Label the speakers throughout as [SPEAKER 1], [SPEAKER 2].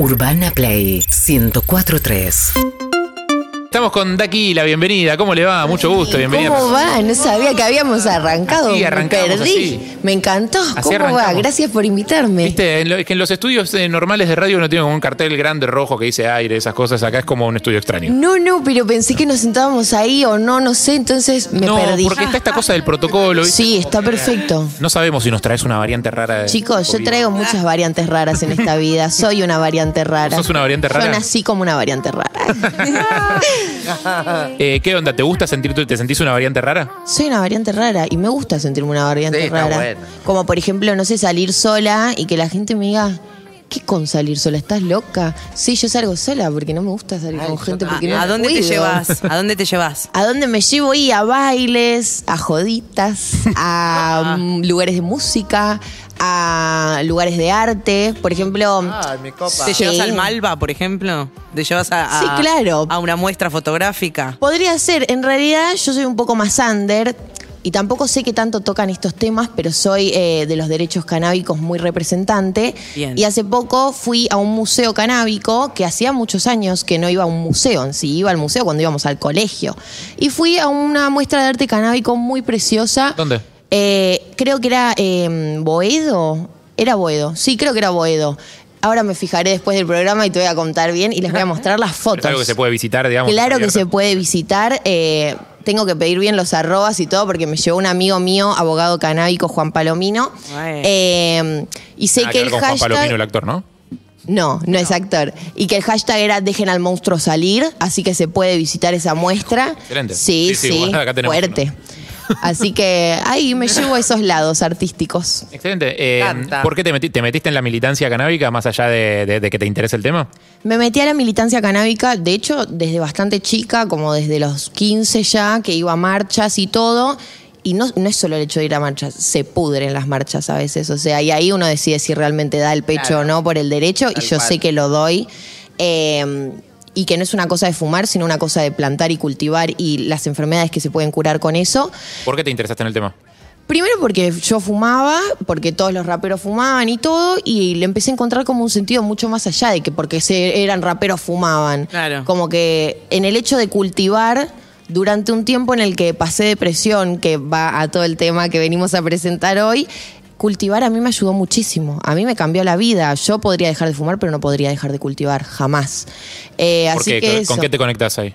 [SPEAKER 1] Urbana Play 1043.
[SPEAKER 2] Estamos con Daki, la bienvenida. ¿Cómo le va? Mucho gusto, bienvenida.
[SPEAKER 3] ¿Cómo va? No sabía que habíamos arrancado.
[SPEAKER 2] Así
[SPEAKER 3] Me perdí.
[SPEAKER 2] así.
[SPEAKER 3] Me encantó.
[SPEAKER 2] Así
[SPEAKER 3] ¿Cómo va? Gracias por invitarme.
[SPEAKER 2] Viste, es que en los estudios eh, normales de radio no tienen como un cartel grande rojo que dice aire, esas cosas. Acá es como un estudio extraño.
[SPEAKER 3] No, no, pero pensé que nos sentábamos ahí o no, no sé, entonces me
[SPEAKER 2] no,
[SPEAKER 3] perdí.
[SPEAKER 2] porque está esta cosa del protocolo. ¿viste?
[SPEAKER 3] Sí, está perfecto.
[SPEAKER 2] No sabemos si nos traes una variante rara de.
[SPEAKER 3] Chicos, yo traigo muchas variantes raras en esta vida. Soy una variante rara.
[SPEAKER 2] ¿Sos una variante rara?
[SPEAKER 3] Yo nací como una variante rara.
[SPEAKER 2] Eh, ¿Qué onda? ¿Te gusta sentir tú? ¿Te sentís una variante rara?
[SPEAKER 3] Soy una variante rara y me gusta sentirme una variante
[SPEAKER 4] Sí, está
[SPEAKER 3] rara.
[SPEAKER 4] bueno.
[SPEAKER 3] Como por ejemplo, no sé, salir sola y que la gente me diga, ¿qué con salir sola? ¿Estás loca? Sí, yo salgo sola porque no me gusta salir con gente porque no
[SPEAKER 5] ¿A dónde te
[SPEAKER 3] cuido.
[SPEAKER 5] llevas? ¿A dónde te llevas?
[SPEAKER 3] ¿A dónde me llevo? Y a bailes, a joditas, a mm, lugares de música, a lugares de arte. Por ejemplo,
[SPEAKER 4] Ay, mi copa.
[SPEAKER 5] ¿Te
[SPEAKER 3] Sí.
[SPEAKER 5] llevas al Malva, por ejemplo? ¿Te llevas a, a-
[SPEAKER 3] Sí, claro.
[SPEAKER 5] a una muestra fotográfica?
[SPEAKER 3] Podría ser, en realidad yo soy un poco más under y tampoco sé qué tanto tocan estos temas, pero soy eh, de los derechos canábicos muy representante.
[SPEAKER 5] Bien.
[SPEAKER 3] Y hace poco fui a un museo canábico que hacía muchos años que no iba a un museo en sí, iba al museo cuando íbamos al colegio. Y fui a una muestra de arte canábico muy preciosa.
[SPEAKER 2] ¿Dónde?
[SPEAKER 3] Eh, creo que era eh, Boedo. Era Boedo. Sí, creo que era Boedo. Ahora me fijaré después del programa y te voy a contar bien y les voy a mostrar las
[SPEAKER 2] Es
[SPEAKER 3] fotos.
[SPEAKER 2] algo que se puede visitar, digamos.
[SPEAKER 3] Claro que se puede visitar. eh, tengo que pedir bien los arrobas y todo porque me llevó un amigo mío, abogado canábico, Juan Palomino. Eh, y sé
[SPEAKER 2] Nada
[SPEAKER 3] que
[SPEAKER 2] ver
[SPEAKER 3] el
[SPEAKER 2] con Juan
[SPEAKER 3] hashtag...
[SPEAKER 2] Palomino, el actor, ¿no?
[SPEAKER 3] No, no, es actor. Y que el hashtag era dejen al monstruo salir, así que se puede visitar esa muestra.
[SPEAKER 2] Excelente.
[SPEAKER 3] Sí,
[SPEAKER 2] Sí, sí,
[SPEAKER 3] sí,
[SPEAKER 2] bueno, acá tenemos
[SPEAKER 3] fuerte. Así que ahí me llevo a esos lados artísticos.
[SPEAKER 2] Excelente. Eh,
[SPEAKER 4] Canta.
[SPEAKER 2] ¿Por qué te, meti- te metiste en la militancia canábica más allá de, de- de que te interese el tema?
[SPEAKER 3] Me metí a la militancia canábica, de hecho, desde bastante chica, como desde los 15 ya, que iba a marchas y todo. Y no, no es solo el hecho de ir a marchas, se pudren las marchas a veces. O sea, y ahí uno decide si realmente da el pecho
[SPEAKER 4] Claro.
[SPEAKER 3] o no por el derecho, y yo
[SPEAKER 4] cual.
[SPEAKER 3] sé que lo doy. Eh, y que no es una cosa de fumar, sino una cosa de plantar y cultivar y las enfermedades que se pueden curar con eso.
[SPEAKER 2] ¿Por qué te interesaste en el tema?
[SPEAKER 3] Primero porque yo fumaba, porque todos los raperos fumaban y todo, y le empecé a encontrar como un sentido mucho más allá de que porque se, eran raperos fumaban.
[SPEAKER 5] Claro.
[SPEAKER 3] Como que en el hecho de cultivar durante un tiempo en el que pasé depresión, que va a todo el tema que venimos a presentar hoy, cultivar a mí me ayudó muchísimo. A mí me cambió la vida. Yo podría dejar de fumar, pero no podría dejar de cultivar, jamás. Eh,
[SPEAKER 2] ¿Por
[SPEAKER 3] así
[SPEAKER 2] qué?
[SPEAKER 3] que
[SPEAKER 2] ¿Con
[SPEAKER 3] eso.
[SPEAKER 2] qué te conectas ahí?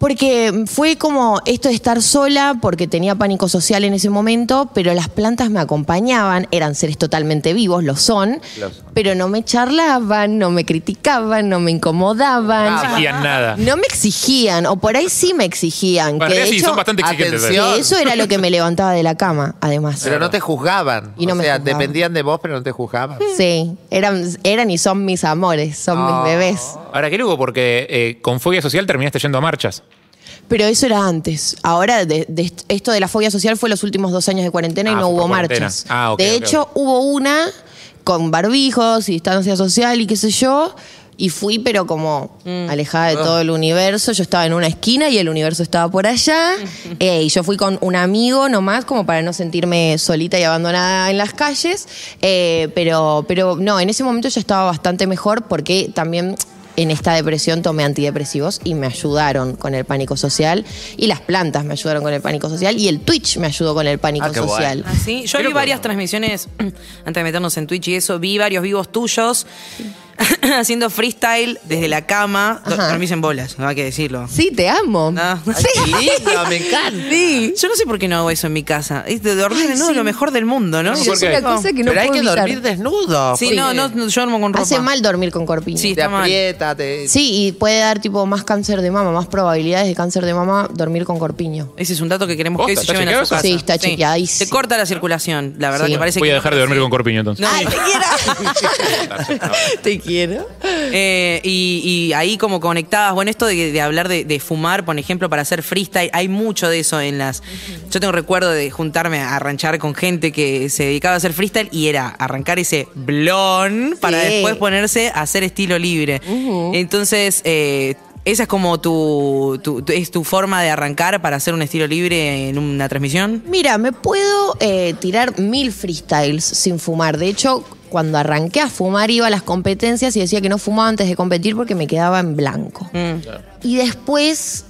[SPEAKER 3] Porque fue como esto de estar sola, porque tenía pánico social en ese momento, pero las plantas me acompañaban, eran seres totalmente vivos, lo son,
[SPEAKER 4] Lo son.
[SPEAKER 3] pero no me charlaban, no me criticaban, no me incomodaban.
[SPEAKER 2] No exigían nada.
[SPEAKER 3] No me exigían, o por ahí sí me exigían.
[SPEAKER 2] Bueno,
[SPEAKER 3] que de
[SPEAKER 2] sí,
[SPEAKER 3] hecho,
[SPEAKER 2] son bastante exigentes.
[SPEAKER 4] atención.
[SPEAKER 3] que eso era lo que me levantaba de la cama, además.
[SPEAKER 4] Pero no te juzgaban.
[SPEAKER 3] Y no
[SPEAKER 4] o
[SPEAKER 3] me
[SPEAKER 4] sea,
[SPEAKER 3] juzgaban.
[SPEAKER 4] dependían de vos, pero no te juzgaban.
[SPEAKER 3] Sí, eran, eran y son mis amores, son
[SPEAKER 4] Oh.
[SPEAKER 3] mis bebés.
[SPEAKER 2] Ahora, qué luego, porque eh, con fobia social terminaste yendo a marchas.
[SPEAKER 3] Pero eso era antes. Ahora, de, de esto de la fobia social fue los últimos dos años de cuarentena y
[SPEAKER 2] Ah,
[SPEAKER 3] no
[SPEAKER 2] fue
[SPEAKER 3] hubo
[SPEAKER 2] por cuarentena.
[SPEAKER 3] marchas.
[SPEAKER 2] Ah, ok,
[SPEAKER 3] de
[SPEAKER 2] ok,
[SPEAKER 3] hecho,
[SPEAKER 2] ok.
[SPEAKER 3] hubo una con barbijos y distancia social y qué sé yo. Y fui, pero como
[SPEAKER 2] Mm.
[SPEAKER 3] alejada de todo el universo. Yo estaba en una esquina y el universo estaba por allá. Eh, y yo fui con un amigo nomás, como para no sentirme solita y abandonada en las calles. Eh, pero, pero no, en ese momento yo estaba bastante mejor porque también en esta depresión tomé antidepresivos y me ayudaron con el pánico social. Y las plantas me ayudaron con el pánico social. Y el Twitch me ayudó con el pánico
[SPEAKER 4] Ah,
[SPEAKER 3] social.
[SPEAKER 5] ¿Ah, sí? Yo vi varias transmisiones, antes de meternos en Twitch y eso, vi varios vivos tuyos haciendo freestyle desde la cama.
[SPEAKER 3] Ajá.
[SPEAKER 5] Dormís en bolas, no hay que decirlo.
[SPEAKER 3] Sí, te amo.
[SPEAKER 4] Ay, qué lindo, me encanta.
[SPEAKER 3] Sí.
[SPEAKER 5] Yo no sé por qué no hago eso en mi casa. Es de dormir desnudo es lo mejor del mundo, ¿no?
[SPEAKER 2] No,
[SPEAKER 5] Y
[SPEAKER 2] ¿por
[SPEAKER 3] Es una cosa que no
[SPEAKER 4] pero hay que
[SPEAKER 3] evitar.
[SPEAKER 4] dormir desnudo.
[SPEAKER 5] Sí, no, no, no, yo duermo con ropa.
[SPEAKER 3] Hace mal dormir con corpiño.
[SPEAKER 5] Sí.
[SPEAKER 4] Te
[SPEAKER 5] está mal.
[SPEAKER 4] aprieta, te...
[SPEAKER 3] Sí, y puede dar tipo más cáncer de mama, más probabilidades de cáncer de mama dormir con corpiño.
[SPEAKER 5] Ese es un dato que queremos que se
[SPEAKER 2] ¿Está
[SPEAKER 5] lleven a su
[SPEAKER 2] chequeado
[SPEAKER 5] casa.
[SPEAKER 3] Sí, está chequeadísimo.
[SPEAKER 5] Te corta la circulación, la verdad
[SPEAKER 3] Sí.
[SPEAKER 5] que parece
[SPEAKER 2] Voy a dejar de dormir con corpiño entonces.
[SPEAKER 5] No,
[SPEAKER 3] Ay, te quiero. quiero.
[SPEAKER 5] Eh, y, y ahí como conectabas, bueno, esto de, de hablar de, de fumar, por ejemplo, para hacer freestyle, hay mucho de eso en las... Yo tengo recuerdo de juntarme a ranchar con gente que se dedicaba a hacer freestyle y era arrancar ese blon para
[SPEAKER 3] Sí.
[SPEAKER 5] después ponerse a hacer estilo libre. Entonces... eh, ¿Esa es como tu, tu- tu- es tu forma de arrancar para hacer un estilo libre en una transmisión?
[SPEAKER 3] Mira, me puedo eh, tirar mil freestyles sin fumar. De hecho, cuando arranqué a fumar iba a las competencias y decía que no fumaba antes de competir porque me quedaba en blanco. Y después,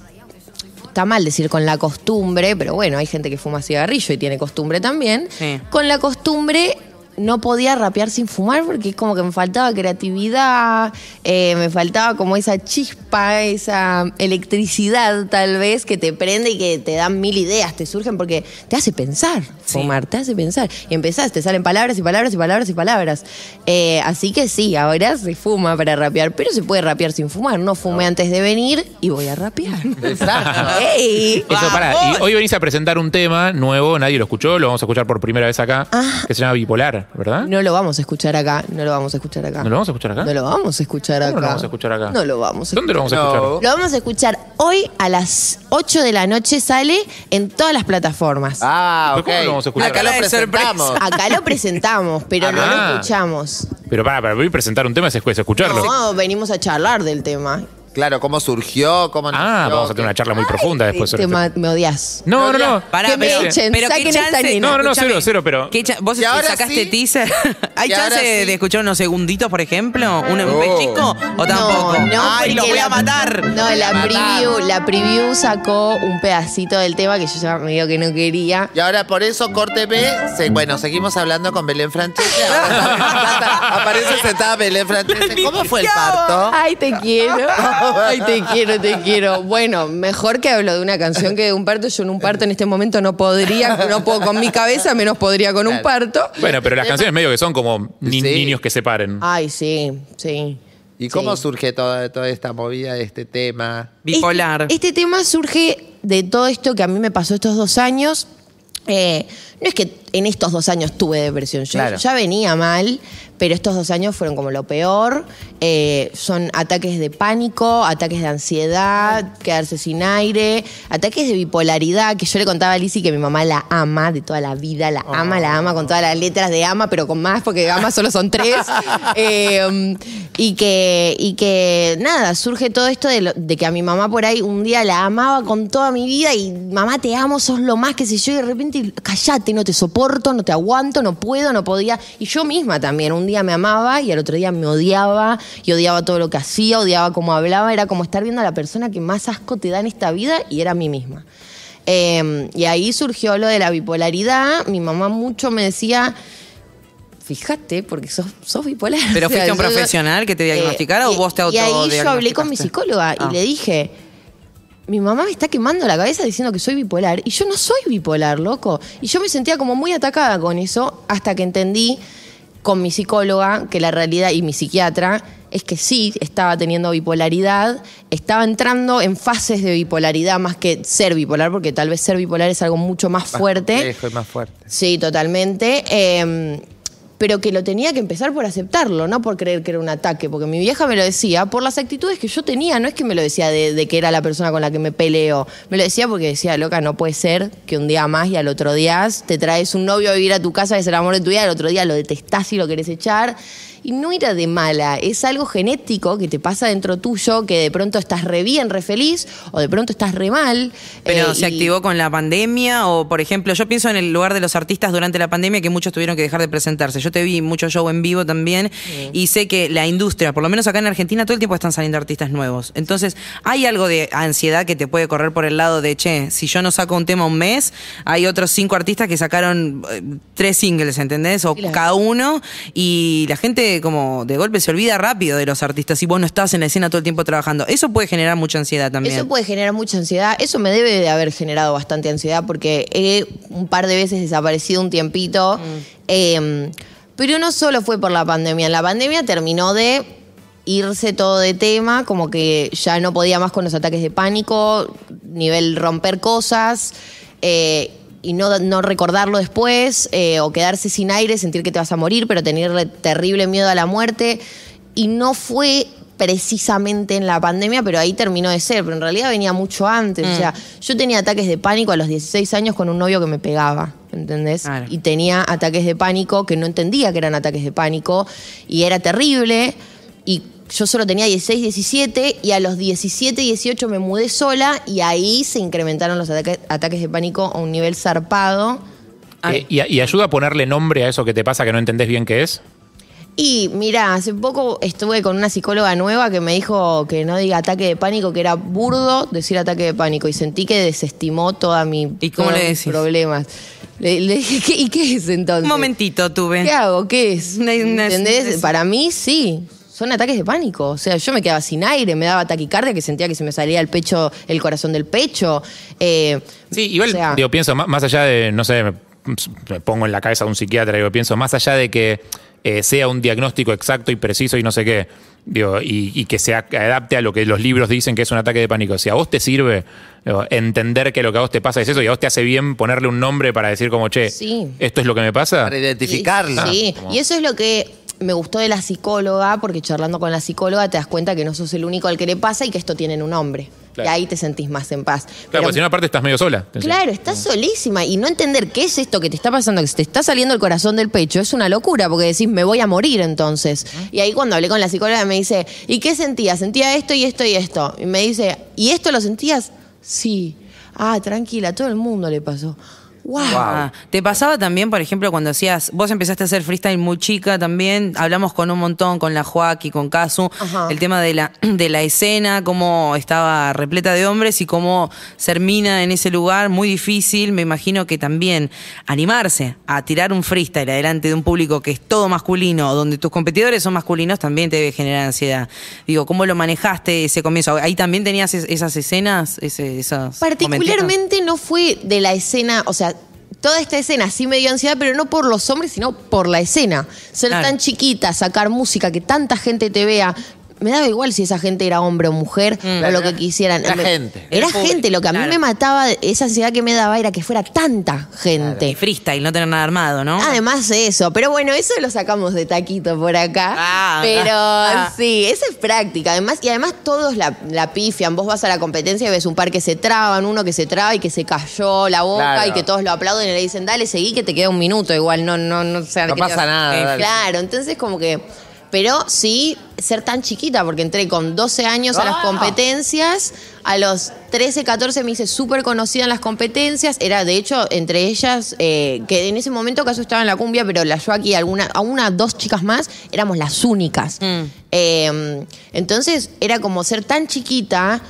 [SPEAKER 3] está mal decir con la costumbre, pero bueno, hay gente que fuma cigarrillo y tiene costumbre también.
[SPEAKER 5] Sí.
[SPEAKER 3] Con la costumbre no podía rapear sin fumar porque es como que me faltaba creatividad, eh, me faltaba como esa chispa, esa electricidad tal vez que te prende y que te dan mil ideas, te surgen porque te hace pensar fumar, te hace pensar. Y empezás, te salen palabras y palabras y palabras y palabras. Eh, así que sí, ahora se fuma para rapear, pero se puede rapear sin fumar. No fumé antes de venir y voy a rapear.
[SPEAKER 4] Exacto.
[SPEAKER 2] Eso, pará. Y hoy venís a presentar un tema nuevo, nadie lo escuchó, lo vamos a escuchar por primera vez acá,
[SPEAKER 3] Ah.
[SPEAKER 2] que se llama Bipolar, ¿verdad?
[SPEAKER 3] No lo vamos a escuchar acá, no lo vamos a escuchar acá.
[SPEAKER 2] ¿No lo vamos a escuchar acá?
[SPEAKER 3] No lo vamos a escuchar acá.
[SPEAKER 2] ¿Cómo lo vamos a escuchar acá?
[SPEAKER 3] No lo vamos a
[SPEAKER 2] ¿Dónde lo vamos a
[SPEAKER 4] No.
[SPEAKER 2] escuchar?
[SPEAKER 3] Lo vamos a escuchar hoy a las 8 de la noche, sale en todas las plataformas.
[SPEAKER 4] Ah, ok.
[SPEAKER 2] ¿Cómo lo vamos a escuchar?
[SPEAKER 4] Acá lo presentamos.
[SPEAKER 3] Acá lo presentamos, pero no
[SPEAKER 2] Ah.
[SPEAKER 3] lo escuchamos.
[SPEAKER 2] Pero para, para a presentar un tema es escucharlo.
[SPEAKER 3] No, venimos a charlar del tema.
[SPEAKER 4] Claro, cómo surgió, cómo
[SPEAKER 2] ah,
[SPEAKER 4] nació,
[SPEAKER 2] vamos a tener una charla muy profunda después
[SPEAKER 3] Te ma- me odias.
[SPEAKER 2] No, no, no.
[SPEAKER 5] Pará,
[SPEAKER 3] Que me
[SPEAKER 5] pero,
[SPEAKER 3] echen,
[SPEAKER 5] pero
[SPEAKER 3] saquen
[SPEAKER 5] qué
[SPEAKER 3] esta
[SPEAKER 5] chance.
[SPEAKER 3] nena.
[SPEAKER 2] No, no, no,
[SPEAKER 5] escúchame,
[SPEAKER 2] cero, cero, pero-
[SPEAKER 5] ¿qué cha- ¿Vos
[SPEAKER 4] Y ahora
[SPEAKER 5] sacaste
[SPEAKER 4] sí.
[SPEAKER 5] teaser? ¿Hay
[SPEAKER 4] Y ahora
[SPEAKER 5] chance
[SPEAKER 4] sí.
[SPEAKER 5] de escuchar unos segunditos, por ejemplo? ¿Un, un pellizco? ¿O tampoco?
[SPEAKER 3] No, no,
[SPEAKER 5] ¡Ay, los
[SPEAKER 3] porque
[SPEAKER 5] voy a matar!
[SPEAKER 3] No, la
[SPEAKER 4] Matar.
[SPEAKER 3] preview, la preview sacó un pedacito del tema que yo ya me digo que no quería.
[SPEAKER 4] Y ahora por eso, corte B, se- bueno, seguimos hablando con Belén Francese. Ahora aparece sentada Belén Francese. ¿Cómo fue el parto?
[SPEAKER 3] Ay, te quiero. Ay, te quiero, te quiero. Bueno, mejor que hablo de una canción que de un parto. Yo en un parto en este momento no podría, no puedo con mi cabeza, menos podría con un parto.
[SPEAKER 2] Bueno, pero las canciones medio que son como ni-
[SPEAKER 4] Sí.
[SPEAKER 2] niños que se paren.
[SPEAKER 3] Ay, sí, sí.
[SPEAKER 4] ¿Y cómo
[SPEAKER 3] Sí.
[SPEAKER 4] surge toda, toda esta movida, este tema?
[SPEAKER 5] Bipolar.
[SPEAKER 3] Este, este tema surge de todo esto que a mí me pasó estos dos años. Eh, no es que en estos dos años tuve depresión, yo
[SPEAKER 4] Claro.
[SPEAKER 3] ya venía mal, pero estos dos años fueron como lo peor. Eh, son ataques de pánico, ataques de ansiedad, quedarse sin aire, ataques de bipolaridad, que yo le contaba a Lizzy que mi mamá la ama de toda la vida, la ama, la ama con todas las letras de ama, pero con más, porque ama solo son tres. Eh, y, que, y que nada, surge todo esto de, lo- de que a mi mamá por ahí un día la amaba con toda mi vida y mamá te amo, sos lo más, que sé yo, y de repente callate, no te soporto, no te aguanto, no puedo, no podía. Y yo misma también, un día me amaba y al otro día me odiaba y odiaba todo lo que hacía, odiaba cómo hablaba, era como estar viendo a la persona que más asco te da en esta vida y era a mí misma. Eh, y ahí surgió lo de la bipolaridad. Mi mamá mucho me decía, fíjate, porque sos, sos bipolar.
[SPEAKER 5] ¿Pero
[SPEAKER 3] O sea,
[SPEAKER 5] fuiste un
[SPEAKER 3] yo-
[SPEAKER 5] profesional que te diagnosticara o vos te
[SPEAKER 3] Y ahí yo hablé con mi psicóloga
[SPEAKER 5] Ah.
[SPEAKER 3] y le dije, mi mamá me está quemando la cabeza diciendo que soy bipolar y yo no soy bipolar, loco. Y yo me sentía como muy atacada con eso hasta que entendí con mi psicóloga que la realidad y mi psiquiatra es que sí estaba teniendo bipolaridad, estaba entrando en fases de bipolaridad más que ser bipolar, porque tal vez ser bipolar es algo mucho más fuerte.
[SPEAKER 4] Más fuerte.
[SPEAKER 3] Sí, totalmente. Eh, pero que lo tenía que empezar por aceptarlo, no por creer que era un ataque, porque mi vieja me lo decía por las actitudes que yo tenía, no es que me lo decía de, de que era la persona con la que me peleo, me lo decía porque decía, loca, no puede ser que un día más y al otro día te traes un novio a vivir a tu casa, que es el amor de tu vida, al otro día lo detestás y lo querés echar. Y no era de mala, es algo genético que te pasa dentro tuyo, que de pronto estás re bien, re feliz, o de pronto estás re mal.
[SPEAKER 5] Pero
[SPEAKER 3] eh,
[SPEAKER 5] se
[SPEAKER 3] y-
[SPEAKER 5] activó con la pandemia o, por ejemplo, yo pienso en el lugar de los artistas durante la pandemia que muchos tuvieron que dejar de presentarse. Yo te vi mucho show en vivo también y sé que la industria, por lo menos acá en Argentina, todo el tiempo están saliendo artistas nuevos. Entonces, hay algo de ansiedad que te puede correr por el lado de, che, si yo no saco un tema un mes, hay otros cinco artistas que sacaron eh, tres singles, ¿entendés? O
[SPEAKER 3] Claro.
[SPEAKER 5] cada uno y la gente como de golpe se olvida rápido de los artistas y vos no estás en la escena todo el tiempo trabajando. Eso puede generar mucha ansiedad también.
[SPEAKER 3] Eso puede generar mucha ansiedad. Eso me debe de haber generado bastante ansiedad porque he un par de veces desaparecido un tiempito. Eh, pero no solo fue por la pandemia. La pandemia terminó de irse todo de tema, como que ya no podía más con los ataques de pánico, nivel romper cosas. eh, y no, no recordarlo después, eh, o quedarse sin aire, sentir que te vas a morir, pero tenerle terrible miedo a la muerte. Y no fue precisamente en la pandemia, pero ahí terminó de ser, pero en realidad venía mucho antes. O sea, yo tenía ataques de pánico a los 16 años con un novio que me pegaba, ¿entendés?
[SPEAKER 5] Claro.
[SPEAKER 3] Y tenía ataques de pánico que no entendía que eran ataques de pánico y era terrible. Y yo solo tenía 16, 17 y a los 17, 18 me mudé sola y ahí se incrementaron los ataques, ataques de pánico a un nivel zarpado.
[SPEAKER 5] Ah.
[SPEAKER 2] Eh, y, y ayuda a ponerle nombre a eso que te pasa que no entendés bien qué es?
[SPEAKER 3] Y mira, hace poco estuve con una psicóloga nueva que me dijo que no diga ataque de pánico, que era burdo decir ataque de pánico y sentí que desestimó toda mi
[SPEAKER 5] ¿Y cómo
[SPEAKER 3] todos
[SPEAKER 5] le
[SPEAKER 3] mis
[SPEAKER 5] decís?
[SPEAKER 3] problemas. Le, le dije, ¿qué, ¿y qué es entonces?
[SPEAKER 5] Un momentito tuve.
[SPEAKER 3] ¿Qué hago? ¿Qué es?
[SPEAKER 5] Una- una-
[SPEAKER 3] ¿Entendés?
[SPEAKER 5] una-
[SPEAKER 3] Para mí sí. Son ataques de pánico. O sea, yo me quedaba sin aire, me daba taquicardia, que sentía que se me salía el pecho, el corazón del pecho. Eh,
[SPEAKER 2] Sí, igual,
[SPEAKER 3] o sea,
[SPEAKER 2] digo, pienso, má- más allá de, no sé, me, pongo en la cabeza de un psiquiatra, digo, pienso, más allá de que eh, sea un diagnóstico exacto y preciso y no sé qué, digo, y, y que se adapte a lo que los libros dicen que es un ataque de pánico. Si a vos te sirve digo, entender que lo que a vos te pasa es eso y a vos te hace bien ponerle un nombre para decir como, che,
[SPEAKER 3] Sí.
[SPEAKER 2] esto es lo que me pasa.
[SPEAKER 4] Para identificarlo.
[SPEAKER 3] Sí,
[SPEAKER 2] como-
[SPEAKER 3] y eso es lo que me gustó de la psicóloga, porque charlando con la psicóloga te das cuenta que no sos el único al que le pasa y que esto tiene un nombre.
[SPEAKER 2] Claro.
[SPEAKER 3] Y ahí te sentís más en paz.
[SPEAKER 2] Claro,
[SPEAKER 3] Pero-
[SPEAKER 2] porque si no, aparte estás medio sola.
[SPEAKER 3] Claro, estás solísima y no entender qué es esto que te está pasando, que se te está saliendo el corazón del pecho, es una locura porque decís, me voy a morir entonces. Y ahí cuando hablé con la psicóloga me dice, ¿y qué sentías? Sentía esto y esto y esto. Y me dice, ¿y esto lo sentías? Sí. Ah, tranquila, todo el mundo le pasó. Wow.
[SPEAKER 5] Ah, ¿Te pasaba también, por ejemplo, cuando hacías, vos empezaste a hacer freestyle muy chica también, hablamos con un montón, con la Joaquí, con Casu,
[SPEAKER 3] Ajá.
[SPEAKER 5] el tema de la, de la escena, cómo estaba repleta de hombres y cómo ser mina en ese lugar, muy difícil, me imagino que también animarse a tirar un freestyle adelante de un público que es todo masculino, donde tus competidores son masculinos, también te debe generar ansiedad. Digo, ¿cómo lo manejaste ese comienzo? ¿Ahí también tenías es- esas escenas? Ese, esos momentitos?
[SPEAKER 3] Particularmente no fue de la escena, o sea, toda esta escena sí me dio ansiedad, pero no por los hombres, sino por la escena. Ser
[SPEAKER 5] Claro.
[SPEAKER 3] tan chiquita, sacar música, que tanta gente te vea. Me daba igual si esa gente era hombre o mujer, o lo que quisieran.
[SPEAKER 4] Era
[SPEAKER 3] Me-
[SPEAKER 4] gente.
[SPEAKER 3] Era gente. Lo que a mí me mataba, esa ansiedad que me daba era que fuera tanta gente.
[SPEAKER 5] Y freestyle, no tener nada armado, ¿no?
[SPEAKER 3] Además de eso, pero bueno, eso lo sacamos de taquito por acá.
[SPEAKER 5] Ah,
[SPEAKER 3] pero
[SPEAKER 5] ah.
[SPEAKER 3] sí, esa es práctica. Además, y además todos la, la pifian. Vos vas a la competencia y ves un par que se traban, uno que se traba y que se cayó la boca
[SPEAKER 4] Claro.
[SPEAKER 3] y que todos lo aplauden y le dicen, dale, seguí que te queda un minuto. Igual no, no, no, o sea,
[SPEAKER 4] No pasa
[SPEAKER 3] te-
[SPEAKER 4] nada,
[SPEAKER 3] Eh, claro, entonces como que. Pero sí ser tan chiquita, porque entré con 12 años a las competencias. A los 13, 14 me hice súper conocida en las competencias. Era, de hecho, entre ellas, eh, que en ese momento caso estaba en la cumbia, pero la Joaquí y alguna, a una, dos chicas más, éramos las únicas. Eh, entonces era como ser tan chiquita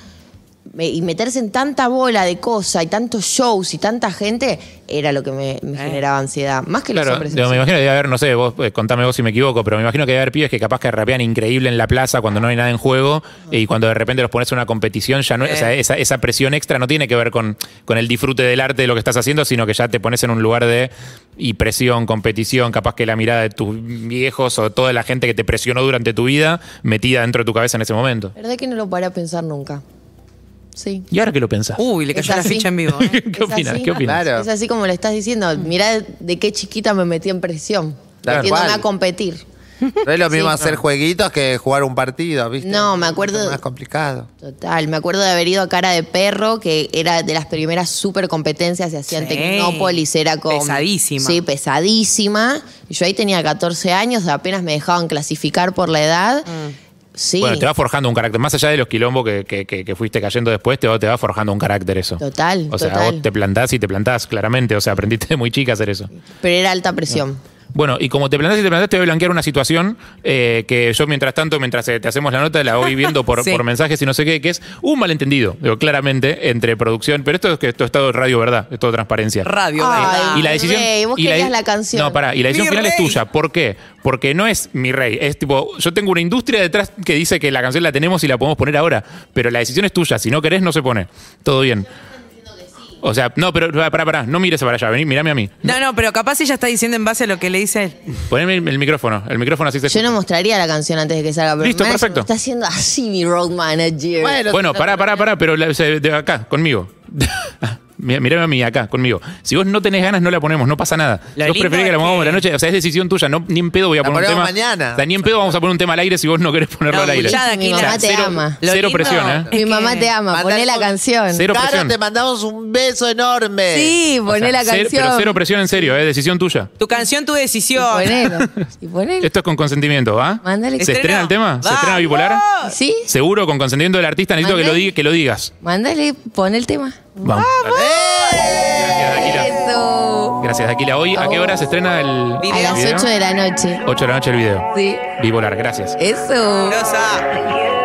[SPEAKER 3] y meterse en tanta bola de cosas y tantos shows y tanta gente, era lo que me, me generaba ansiedad. Más que los
[SPEAKER 2] Claro,
[SPEAKER 3] hombres. en
[SPEAKER 2] digo, me imagino que debe haber, no sé, vos eh, contame vos si me equivoco, pero me imagino que debe haber pibes que capaz que rapean increíble en la plaza cuando no hay nada en juego y cuando de repente los pones en una competición, ya no, o sea, esa, esa presión extra no tiene que ver con, con el disfrute del arte de lo que estás haciendo, sino que ya te pones en un lugar de y presión, competición, capaz que la mirada de tus viejos o toda la gente que te presionó durante tu vida metida dentro de tu cabeza en ese momento.
[SPEAKER 3] La verdad que no lo paré a pensar nunca. Sí.
[SPEAKER 2] ¿Y ahora qué lo pensás?
[SPEAKER 5] Uy, le cayó la ficha en vivo. ¿eh?
[SPEAKER 2] ¿Qué
[SPEAKER 3] Es
[SPEAKER 2] opinas?
[SPEAKER 3] así.
[SPEAKER 2] ¿Qué opinas?
[SPEAKER 4] Claro.
[SPEAKER 3] Es así como le estás diciendo. Mirá de qué chiquita me metí en presión.
[SPEAKER 4] Tal
[SPEAKER 3] Metiéndome
[SPEAKER 4] cual.
[SPEAKER 3] a competir.
[SPEAKER 4] No es lo mismo
[SPEAKER 3] Sí.
[SPEAKER 4] hacer jueguitos que jugar un partido, ¿viste?
[SPEAKER 3] No, me acuerdo-
[SPEAKER 4] Es más complicado.
[SPEAKER 3] Total, me acuerdo de haber ido a Cara de Perro, que era de las primeras super competencias, se hacía en
[SPEAKER 5] Sí.
[SPEAKER 3] Tecnópolis, era con...
[SPEAKER 5] Pesadísima.
[SPEAKER 3] Sí, pesadísima. Y yo ahí tenía 14 años, apenas me dejaban clasificar por la edad. Sí,
[SPEAKER 2] Bueno, te va forjando un carácter. Más allá de los quilombos que, que- que- que fuiste cayendo después, te va, te va forjando un carácter eso.
[SPEAKER 3] Total,
[SPEAKER 2] O sea,
[SPEAKER 3] total.
[SPEAKER 2] vos te plantás y te plantás, claramente. O sea, aprendiste de muy chica a hacer eso.
[SPEAKER 3] pero era alta presión.
[SPEAKER 2] Bueno, y como te plantás y te plantás, te voy a blanquear una situación eh, que yo, mientras tanto, mientras eh, te hacemos la nota, la voy viendo por,
[SPEAKER 5] Sí.
[SPEAKER 2] por mensajes y no sé qué, que es un malentendido, digo, claramente, entre producción. Pero esto es que esto es todo radio, ¿verdad? Es todo transparencia.
[SPEAKER 5] Radio.
[SPEAKER 3] Ay,
[SPEAKER 5] ¿verdad?
[SPEAKER 2] y la decisión.
[SPEAKER 3] Rey, vos
[SPEAKER 2] y de-
[SPEAKER 3] la canción.
[SPEAKER 2] No, pará, y la decisión
[SPEAKER 5] Mi
[SPEAKER 2] final es tuya. ¿Por qué? Porque no es mi rey. Es tipo, yo tengo una industria detrás que dice que la canción la tenemos y la podemos poner ahora. Pero la decisión es tuya. Si no querés, no se pone. Todo bien. O sea, no, pero pará, pará, no mires para allá, vení, mirame a mí.
[SPEAKER 5] No, no, pero capaz ella está diciendo en base a lo que le dice él.
[SPEAKER 2] Poneme el, el micrófono, el micrófono así se
[SPEAKER 3] Yo no mostraría la canción antes de que salga, pero
[SPEAKER 2] Listo,
[SPEAKER 3] me-
[SPEAKER 2] perfecto.
[SPEAKER 3] Está haciendo así mi road manager.
[SPEAKER 4] Bueno,
[SPEAKER 2] Bueno, pará, pará, pará, pero la- de acá, conmigo. Mirame a mí acá, conmigo. Si vos no tenés ganas, no la ponemos, no pasa nada.
[SPEAKER 5] Lo
[SPEAKER 2] Vos preferís que la pongamos
[SPEAKER 5] que-
[SPEAKER 2] la noche, o sea, es decisión tuya, no, ni en pedo voy a
[SPEAKER 4] La
[SPEAKER 2] poner un tema.
[SPEAKER 4] mañana.
[SPEAKER 2] O sea, ni en pedo vamos a poner un tema al aire si vos no querés ponerlo
[SPEAKER 5] No,
[SPEAKER 2] al aire.
[SPEAKER 5] escuchá,
[SPEAKER 3] Mi mamá te
[SPEAKER 2] cero,
[SPEAKER 3] ama.
[SPEAKER 5] Lo
[SPEAKER 2] cero
[SPEAKER 5] lindo
[SPEAKER 2] presión, ¿eh?
[SPEAKER 3] Mi mamá te ama, poné la canción.
[SPEAKER 2] Cero presión.
[SPEAKER 4] te mandamos un beso enorme.
[SPEAKER 3] Sí,
[SPEAKER 2] O
[SPEAKER 3] poné
[SPEAKER 2] sea,
[SPEAKER 3] la
[SPEAKER 2] cero-
[SPEAKER 3] canción.
[SPEAKER 2] pero cero presión en serio, es decisión tuya.
[SPEAKER 5] Tu canción, tu decisión.
[SPEAKER 3] Ponelo. Y ponelo.
[SPEAKER 2] Esto es con consentimiento, ¿va?
[SPEAKER 3] Mándale.
[SPEAKER 2] ¿Se estrena el tema? ¿Se estrena bipolar?
[SPEAKER 3] ¿Sí?
[SPEAKER 2] Seguro, con consentimiento del artista, necesito que lo, que lo digas.
[SPEAKER 3] Mándale, pon el tema.
[SPEAKER 2] Vamos. Gracias, Daquila.
[SPEAKER 3] Eso.
[SPEAKER 2] Gracias, Aquila. Hoy, ¿a qué hora se estrena el
[SPEAKER 6] Video.
[SPEAKER 5] A las
[SPEAKER 2] video?
[SPEAKER 5] 8 de la noche.
[SPEAKER 2] 8 de la noche el video.
[SPEAKER 5] Sí.
[SPEAKER 2] Bipolar, gracias.
[SPEAKER 5] Eso.
[SPEAKER 3] Volar,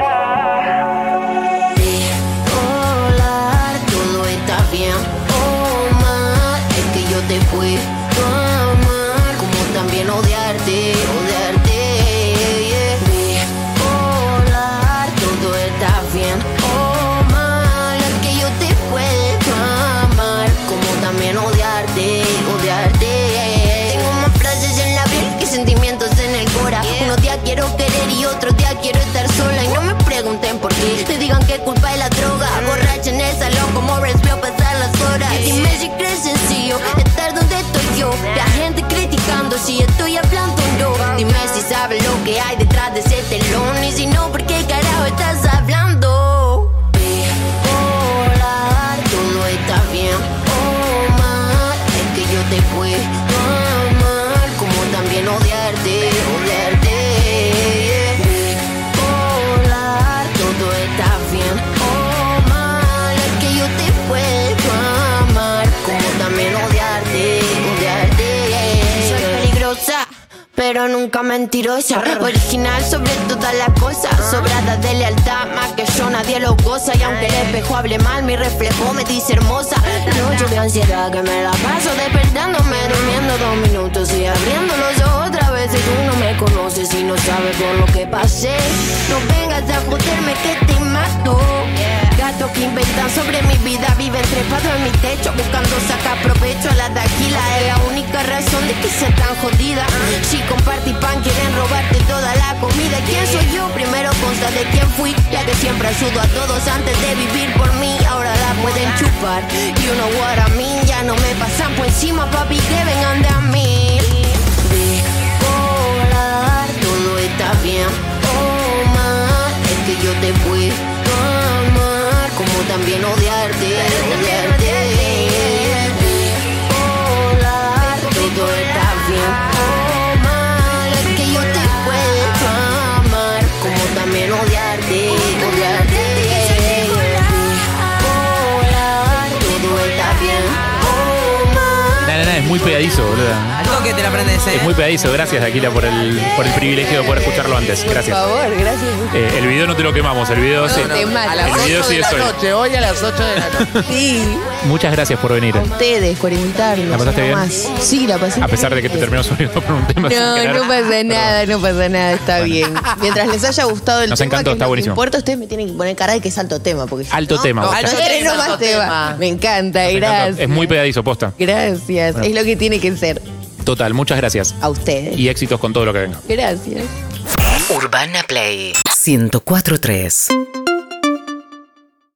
[SPEAKER 3] Nunca mentirosa, original sobre todas las cosas, sobrada de lealtad, más que yo nadie lo goza y aunque el espejo hable mal, mi reflejo me dice hermosa. Noche de ansiedad que me la paso despertándome, durmiendo dos minutos y abriendo los ojos otra vez y tú no me conoces y no sabes por lo que pasé. No vengas a joderme que te mato. Gatos que inventan sobre mi vida viven trepados en mi techo buscando sacar provecho a la taquila es la única razón de que sea tan jodida. Si compartí pan quieren robarte toda la comida. ¿Quién soy yo? Primero consta de quién fui, ya que siempre ayudo a todos antes de vivir por mí. Ahora la pueden chupar. You know what I mean, ya no me pasan por encima, papi, que vengan de a mí.
[SPEAKER 6] Te la aprendes, ¿eh?
[SPEAKER 2] Es muy pegadizo. Gracias, Aquila, por el, por el privilegio de poder escucharlo antes.
[SPEAKER 5] Por
[SPEAKER 2] Gracias.
[SPEAKER 5] favor, gracias.
[SPEAKER 2] Eh, el video no te lo quemamos, el video sí.
[SPEAKER 5] Te mata.
[SPEAKER 4] A las
[SPEAKER 2] El video
[SPEAKER 4] 8 de
[SPEAKER 2] sigue
[SPEAKER 4] la
[SPEAKER 2] solo.
[SPEAKER 4] noche, hoy a las 8 de la noche.
[SPEAKER 5] Sí.
[SPEAKER 2] Muchas gracias por venir.
[SPEAKER 5] A ustedes por invitarnos.
[SPEAKER 2] ¿La pasaste
[SPEAKER 5] no
[SPEAKER 2] bien?
[SPEAKER 5] más. Sí, la pasé
[SPEAKER 2] A pesar de que te terminó subiendo por un tema sin
[SPEAKER 5] No,
[SPEAKER 2] querer.
[SPEAKER 5] no pasa nada, no pasa nada, está bien. Mientras les haya gustado el
[SPEAKER 2] Nos
[SPEAKER 5] tema,
[SPEAKER 2] encantó,
[SPEAKER 5] que
[SPEAKER 2] está
[SPEAKER 5] no
[SPEAKER 2] buenísimo.
[SPEAKER 5] importa, ustedes me tienen que poner cara de que es alto tema. Porque si
[SPEAKER 2] Alto
[SPEAKER 5] no,
[SPEAKER 2] tema,
[SPEAKER 5] No,
[SPEAKER 2] muchas
[SPEAKER 5] no
[SPEAKER 2] gracias.
[SPEAKER 5] es más
[SPEAKER 4] Alto
[SPEAKER 5] tema.
[SPEAKER 4] tema.
[SPEAKER 5] Me encanta,
[SPEAKER 2] Nos encantó.
[SPEAKER 5] gracias.
[SPEAKER 2] Es muy pegadizo, posta.
[SPEAKER 5] Gracias, es lo que tiene que ser.
[SPEAKER 2] Total, muchas gracias.
[SPEAKER 5] A ustedes.
[SPEAKER 2] Y éxitos con todo lo que venga.
[SPEAKER 5] Gracias.
[SPEAKER 1] Urbana Play 1043.